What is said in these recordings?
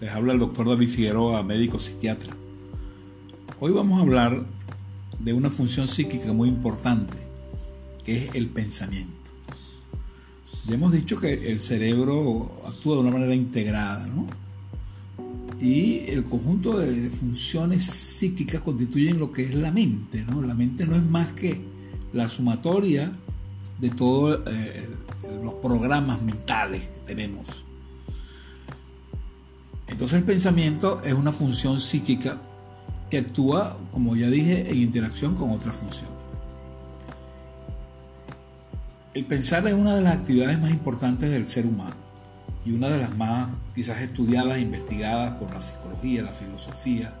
Les habla el doctor David Figueroa, médico psiquiatra. Hoy vamos a hablar de una función psíquica muy importante, que es el pensamiento. Ya hemos dicho que el cerebro actúa de una manera integrada, ¿no? Y el conjunto de funciones psíquicas constituyen lo que es la mente, ¿no? La mente no es más que la sumatoria de todos eh, los programas mentales que tenemos entonces el pensamiento es una función psíquica que actúa, como ya dije, en interacción con otra función. El pensar es una de las actividades más importantes del ser humano y una de las más quizás estudiadas e investigadas por la psicología, la filosofía,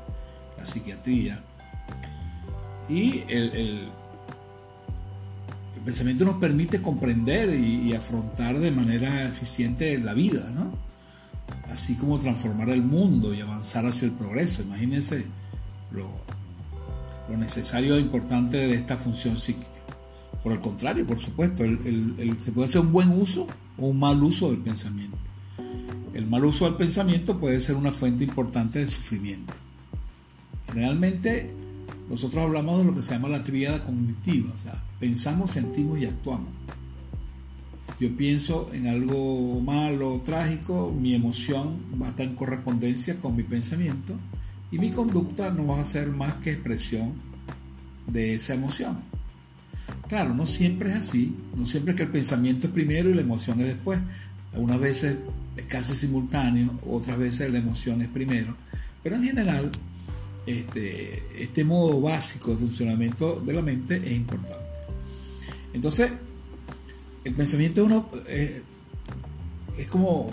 la psiquiatría. Y el, pensamiento nos permite comprender y, y afrontar de manera eficiente la vida, ¿no? Así como transformar el mundo y avanzar hacia el progreso. Imagínense lo, necesario e importante de esta función psíquica. Por el contrario, por supuesto, se puede hacer un buen uso o un mal uso del pensamiento. El mal uso del pensamiento puede ser una fuente importante de sufrimiento. Generalmente nosotros hablamos de lo que se llama la tríada cognitiva, pensamos, sentimos y actuamos. Yo pienso en algo malo, trágico, mi emoción va a estar en correspondencia con mi pensamiento y mi conducta no va a ser más que expresión de esa emoción. Claro, no siempre es así, no siempre es que el pensamiento es primero y la emoción es después. Algunas veces es casi simultáneo, otras veces la emoción es primero, pero en general este, este modo básico de funcionamiento de la mente es importante. Entonces, el pensamiento es, una, eh, es como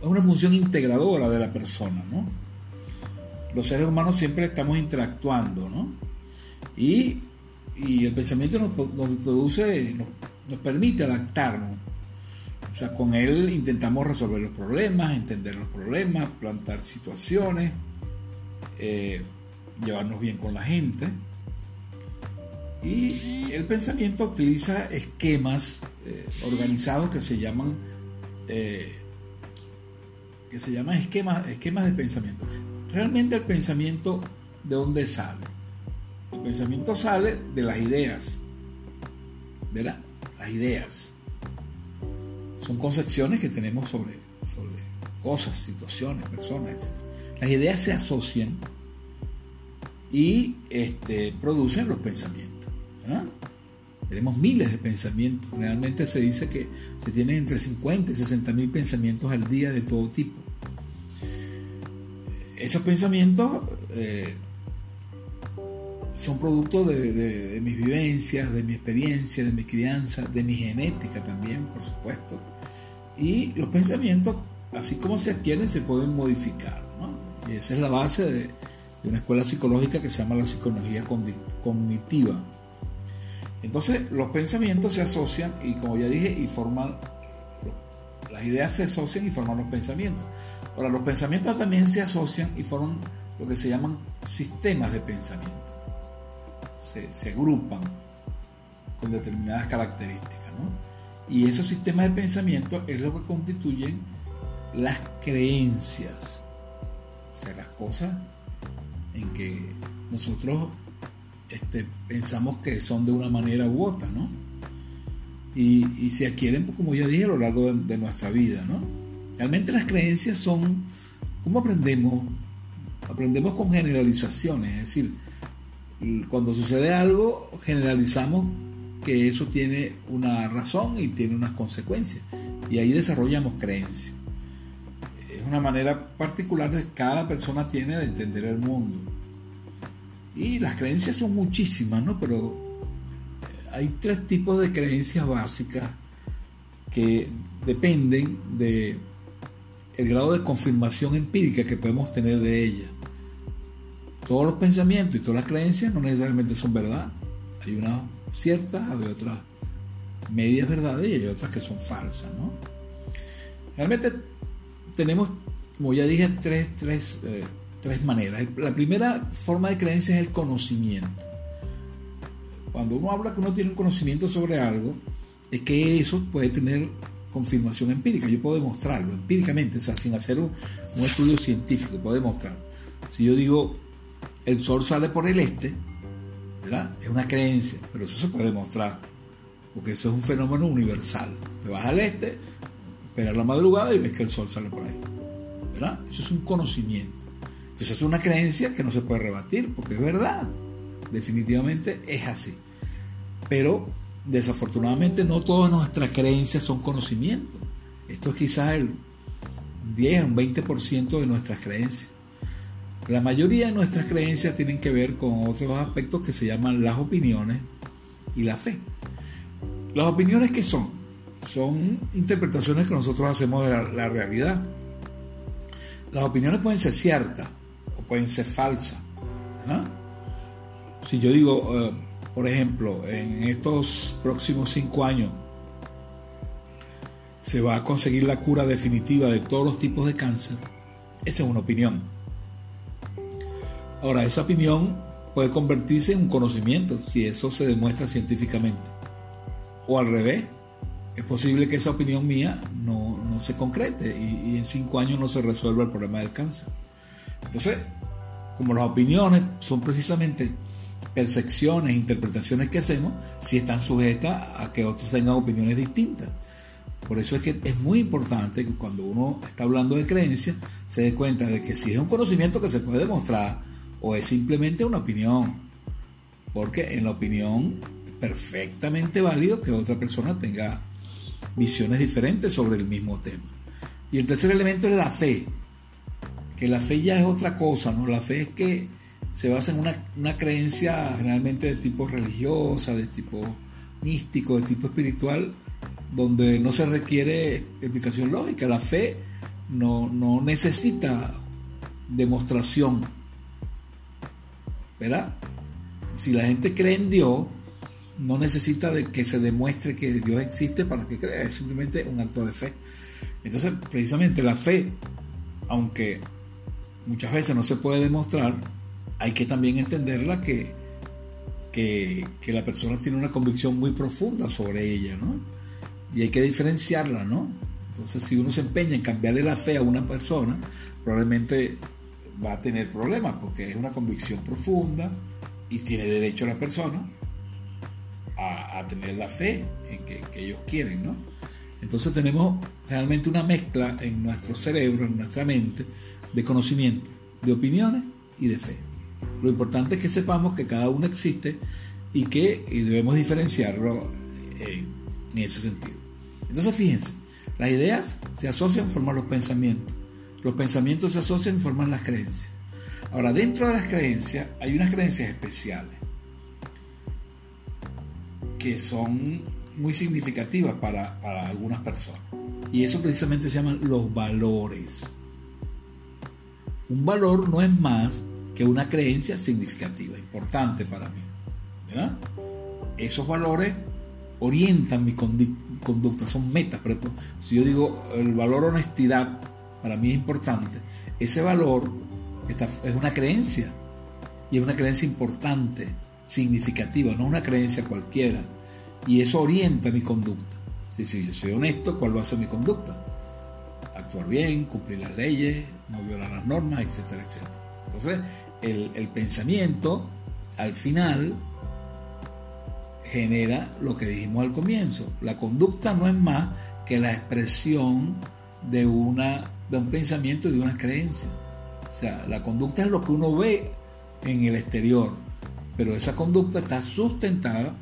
una función integradora de la persona, ¿no? Los seres humanos siempre estamos interactuando, ¿no? Y, el pensamiento nos, produce, nos, permite adaptarnos. O sea, con él intentamos resolver los problemas, entender los problemas, plantar situaciones, eh, llevarnos bien con la gente. Y el pensamiento utiliza esquemas eh, organizados que se llaman eh, que se llaman esquemas, esquemas de pensamiento. Realmente el pensamiento, ¿de dónde sale? El pensamiento sale de las ideas. ¿Verdad? Las ideas. Son concepciones que tenemos sobre, sobre cosas, situaciones, personas, etc. Las ideas se asocian y este, producen los pensamientos. Tenemos miles de pensamientos. Realmente se dice que se tienen entre 50 y 60 mil pensamientos al día de todo tipo. Esos pensamientos eh, son producto de, mis vivencias, de mi experiencia, de mi crianza, de mi genética también, por supuesto. Y los pensamientos, así como se adquieren, se pueden modificar. Y esa es la base de una escuela psicológica que se llama la psicología cognitiva entonces los pensamientos se asocian y como ya dije, y forman, las ideas se asocian y forman los pensamientos. Ahora, los pensamientos también se asocian y forman lo que se llaman sistemas de pensamiento. Se, agrupan con determinadas características. ¿no? Y esos sistemas de pensamiento es lo que constituyen las creencias. O sea, las cosas en que nosotros este, pensamos que son de una manera u otra, ¿no? Y, se adquieren, como ya dije, a lo largo de, nuestra vida, ¿no? Realmente las creencias son, ¿cómo aprendemos? Aprendemos con generalizaciones, es decir, cuando sucede algo, generalizamos que eso tiene una razón y tiene unas consecuencias, y ahí desarrollamos creencias. una manera particular que cada persona tiene de entender el mundo. Y las creencias son muchísimas, ¿no? Pero eh, hay tres tipos de creencias básicas que dependen de el grado de confirmación empírica que podemos tener de ellas. Todos los pensamientos y todas las creencias no necesariamente son verdad. Hay unas ciertas, hay otras medias verdades y hay otras que son falsas, ¿no? Realmente tenemos, como ya dije, tres, tres, eh, tres maneras. La primera forma de creencia es el conocimiento. Cuando uno habla que uno tiene un conocimiento sobre algo, es que eso puede tener confirmación empírica. Yo puedo demostrarlo empíricamente, o sea, sin hacer un, estudio científico, puedo demostrarlo. Si yo digo, el sol sale por el este, ¿verdad? Es una creencia, pero eso se puede demostrar, porque eso es un fenómeno universal. Te vas al este, esperas la madrugada y ves que el sol sale por ahí, ¿verdad? Eso es un conocimiento. Entonces es una creencia que no se puede rebatir, porque es verdad. Definitivamente es así. Pero desafortunadamente no todas nuestras creencias son conocimiento. Esto es quizás el 10, un 20% de nuestras creencias. La mayoría de nuestras creencias tienen que ver con otros aspectos que se llaman las opiniones y la fe. Las opiniones que son? Son interpretaciones que nosotros hacemos de la, realidad. Las opiniones pueden ser ciertas pueden ser falsas. Si yo digo, eh, por ejemplo, en estos próximos cinco años se va a conseguir la cura definitiva de todos los tipos de cáncer, esa es una opinión. Ahora, esa opinión puede convertirse en un conocimiento si eso se demuestra científicamente. O al revés, es posible que esa opinión mía no, se concrete y, en cinco años no se resuelva el problema del cáncer. Entonces, como las opiniones son precisamente percepciones, interpretaciones que hacemos, si están sujetas a que otros tengan opiniones distintas. Por eso es que es muy importante que cuando uno está hablando de creencias se dé cuenta de que si es un conocimiento que se puede demostrar o es simplemente una opinión. Porque en la opinión es perfectamente válido que otra persona tenga visiones diferentes sobre el mismo tema. Y el tercer elemento es la fe. Que la fe ya es otra cosa, ¿no? La fe es que se basa en una, creencia generalmente de tipo religiosa, de tipo místico, de tipo espiritual, donde no se requiere explicación lógica. La fe no, no necesita demostración. ¿Verdad? Si la gente cree en Dios, no necesita de que se demuestre que Dios existe para que crea, es simplemente un acto de fe. Entonces, precisamente la fe, aunque muchas veces no se puede demostrar, hay que también entenderla que, que, la persona tiene una convicción muy profunda sobre ella, ¿no? Y hay que diferenciarla, ¿no? Entonces, si uno se empeña en cambiarle la fe a una persona, probablemente va a tener problemas porque es una convicción profunda y tiene derecho la persona a, tener la fe en que, que, ellos quieren, ¿no? Entonces tenemos realmente una mezcla en nuestro cerebro, en nuestra mente, de conocimiento, de opiniones y de fe. Lo importante es que sepamos que cada uno existe y que debemos diferenciarlo en, ese sentido. Entonces fíjense, las ideas se asocian, forman los pensamientos. Los pensamientos se asocian y forman las creencias. Ahora, dentro de las creencias hay unas creencias especiales que son muy significativas para, para algunas personas. Y eso precisamente se llaman los valores. Un valor no es más que una creencia significativa, importante para mí. Esos valores orientan mi conducta, son metas. si yo digo el valor honestidad, para mí es importante, ese valor es una creencia y es una creencia importante, significativa, no una creencia cualquiera. Y eso orienta mi conducta. Si, si yo soy honesto, ¿cuál va a ser mi conducta? Actuar bien, cumplir las leyes, no violar las normas, etcétera, etcétera. Entonces, el, pensamiento, al final, genera lo que dijimos al comienzo. La conducta no es más que la expresión de, una, de un pensamiento y de una creencia. O sea, la conducta es lo que uno ve en el exterior, pero esa conducta está sustentada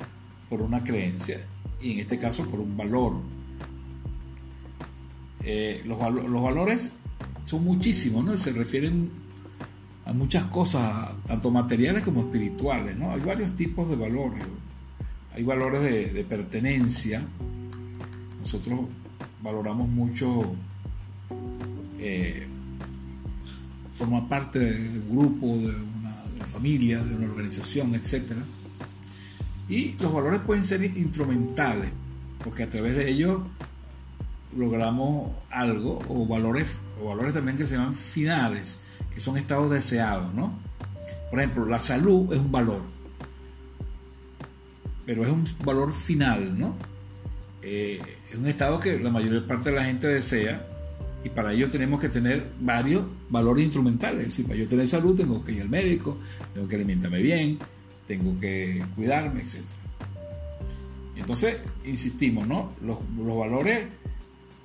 por una creencia y en este caso por un valor. Eh, los, valores son muchísimos, ¿no? Se refieren a muchas cosas, tanto materiales como espirituales, ¿no? Hay varios tipos de valores. Hay valores de, pertenencia. Nosotros valoramos mucho eh, formar parte de un grupo, de una, familia, de una organización, etc. Y los valores pueden ser instrumentales, porque a través de ellos logramos algo, o valores, o valores también que se llaman finales, que son estados deseados, ¿no? Por ejemplo, la salud es un valor, pero es un valor final, ¿no? Eh, es un estado que la mayor parte de la gente desea y para ello tenemos que tener varios valores instrumentales. Es decir, para yo tener salud tengo que ir al médico, tengo que alimentarme bien, tengo que cuidarme, etc. Entonces, insistimos, ¿no? Los valores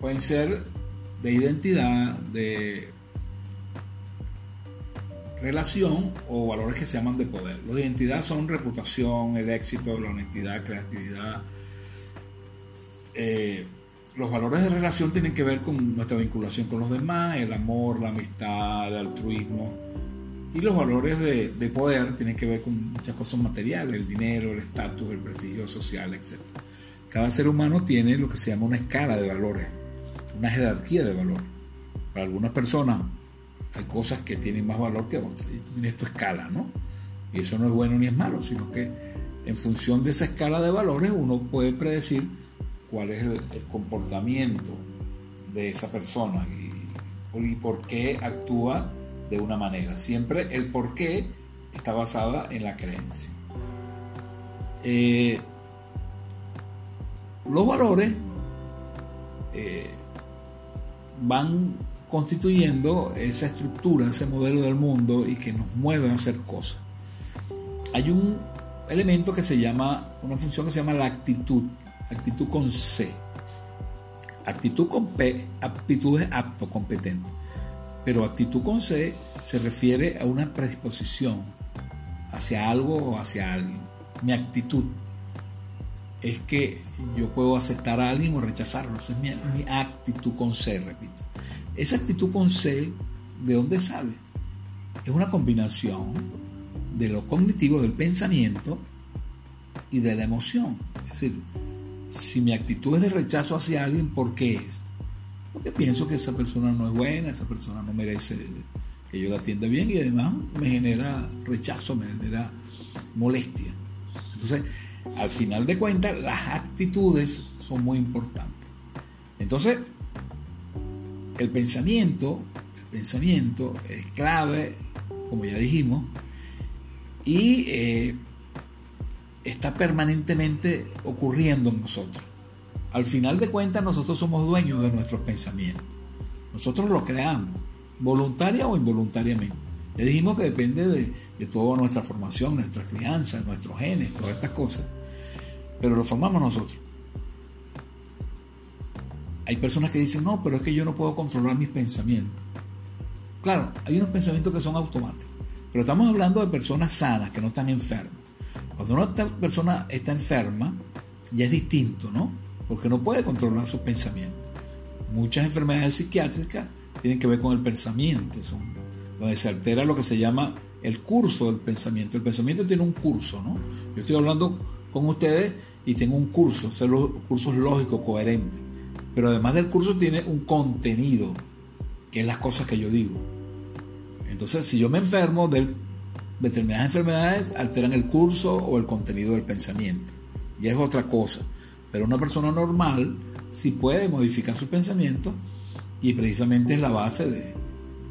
pueden ser de identidad, de relación o valores que se llaman de poder. Los de identidad son reputación, el éxito, la honestidad, creatividad. Eh, los valores de relación tienen que ver con nuestra vinculación con los demás, el amor, la amistad, el altruismo. Y los valores de, poder tienen que ver con muchas cosas materiales, el dinero, el estatus, el prestigio social, etc. Cada ser humano tiene lo que se llama una escala de valores, una jerarquía de valores. Para algunas personas hay cosas que tienen más valor que otras. Y tú tienes tu escala, ¿no? Y eso no es bueno ni es malo, sino que en función de esa escala de valores uno puede predecir cuál es el, comportamiento de esa persona y, por qué actúa de una manera. Siempre el por qué está basada en la creencia. Eh, los valores eh, van constituyendo esa estructura, ese modelo del mundo y que nos mueve a hacer cosas. Hay un elemento que se llama, una función que se llama la actitud actitud con C. Actitud con P, aptitud es apto, competente. Pero actitud con C se refiere a una predisposición hacia algo o hacia alguien. Mi actitud es que yo puedo aceptar a alguien o rechazarlo. Esa es mi, actitud con C, repito. Esa actitud con C, ¿de dónde sale? Es una combinación de lo cognitivo, del pensamiento y de la emoción. Es decir, si mi actitud es de rechazo hacia alguien, ¿por qué es? Porque pienso que esa persona no es buena, esa persona no merece que yo la atienda bien y además me genera rechazo, me genera molestia. Entonces, al final de cuentas, las actitudes son muy importantes. Entonces, el pensamiento, el pensamiento es clave, como ya dijimos, y eh, está permanentemente ocurriendo en nosotros. Al final de cuentas nosotros somos dueños de nuestros pensamientos. Nosotros los creamos, voluntaria o involuntariamente. Ya dijimos que depende de, de toda nuestra formación, nuestra crianza, nuestros genes, todas estas cosas. Pero lo formamos nosotros. Hay personas que dicen, no, pero es que yo no puedo controlar mis pensamientos. Claro, hay unos pensamientos que son automáticos. Pero estamos hablando de personas sanas, que no están enfermas. Cuando una persona está enferma, ya es distinto, ¿no? Porque no puede controlar sus pensamientos. Muchas enfermedades psiquiátricas tienen que ver con el pensamiento, son, donde se altera lo que se llama el curso del pensamiento. El pensamiento tiene un curso, ¿no? Yo estoy hablando con ustedes y tengo un curso, son los cursos lógicos, coherentes. Pero además del curso tiene un contenido, que es las cosas que yo digo. Entonces, si yo me enfermo del determinadas enfermedades alteran el curso o el contenido del pensamiento. Y es otra cosa. Pero una persona normal sí puede modificar su pensamiento y precisamente es la base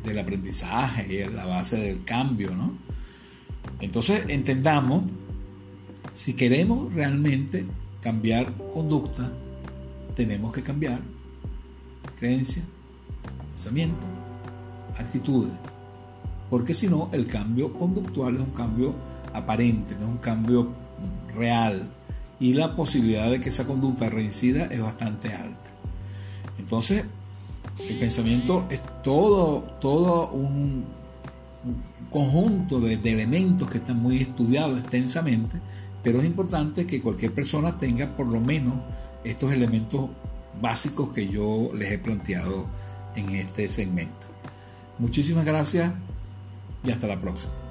del aprendizaje, y la base del cambio. ¿no? Entonces entendamos, si queremos realmente cambiar conducta, tenemos que cambiar creencia, pensamiento, actitudes porque si no, el cambio conductual es un cambio aparente, no es un cambio real, y la posibilidad de que esa conducta reincida es bastante alta. Entonces, el pensamiento es todo, todo un, conjunto de, de, elementos que están muy estudiados extensamente, pero es importante que cualquier persona tenga por lo menos estos elementos básicos que yo les he planteado en este segmento. Muchísimas gracias y hasta la próxima.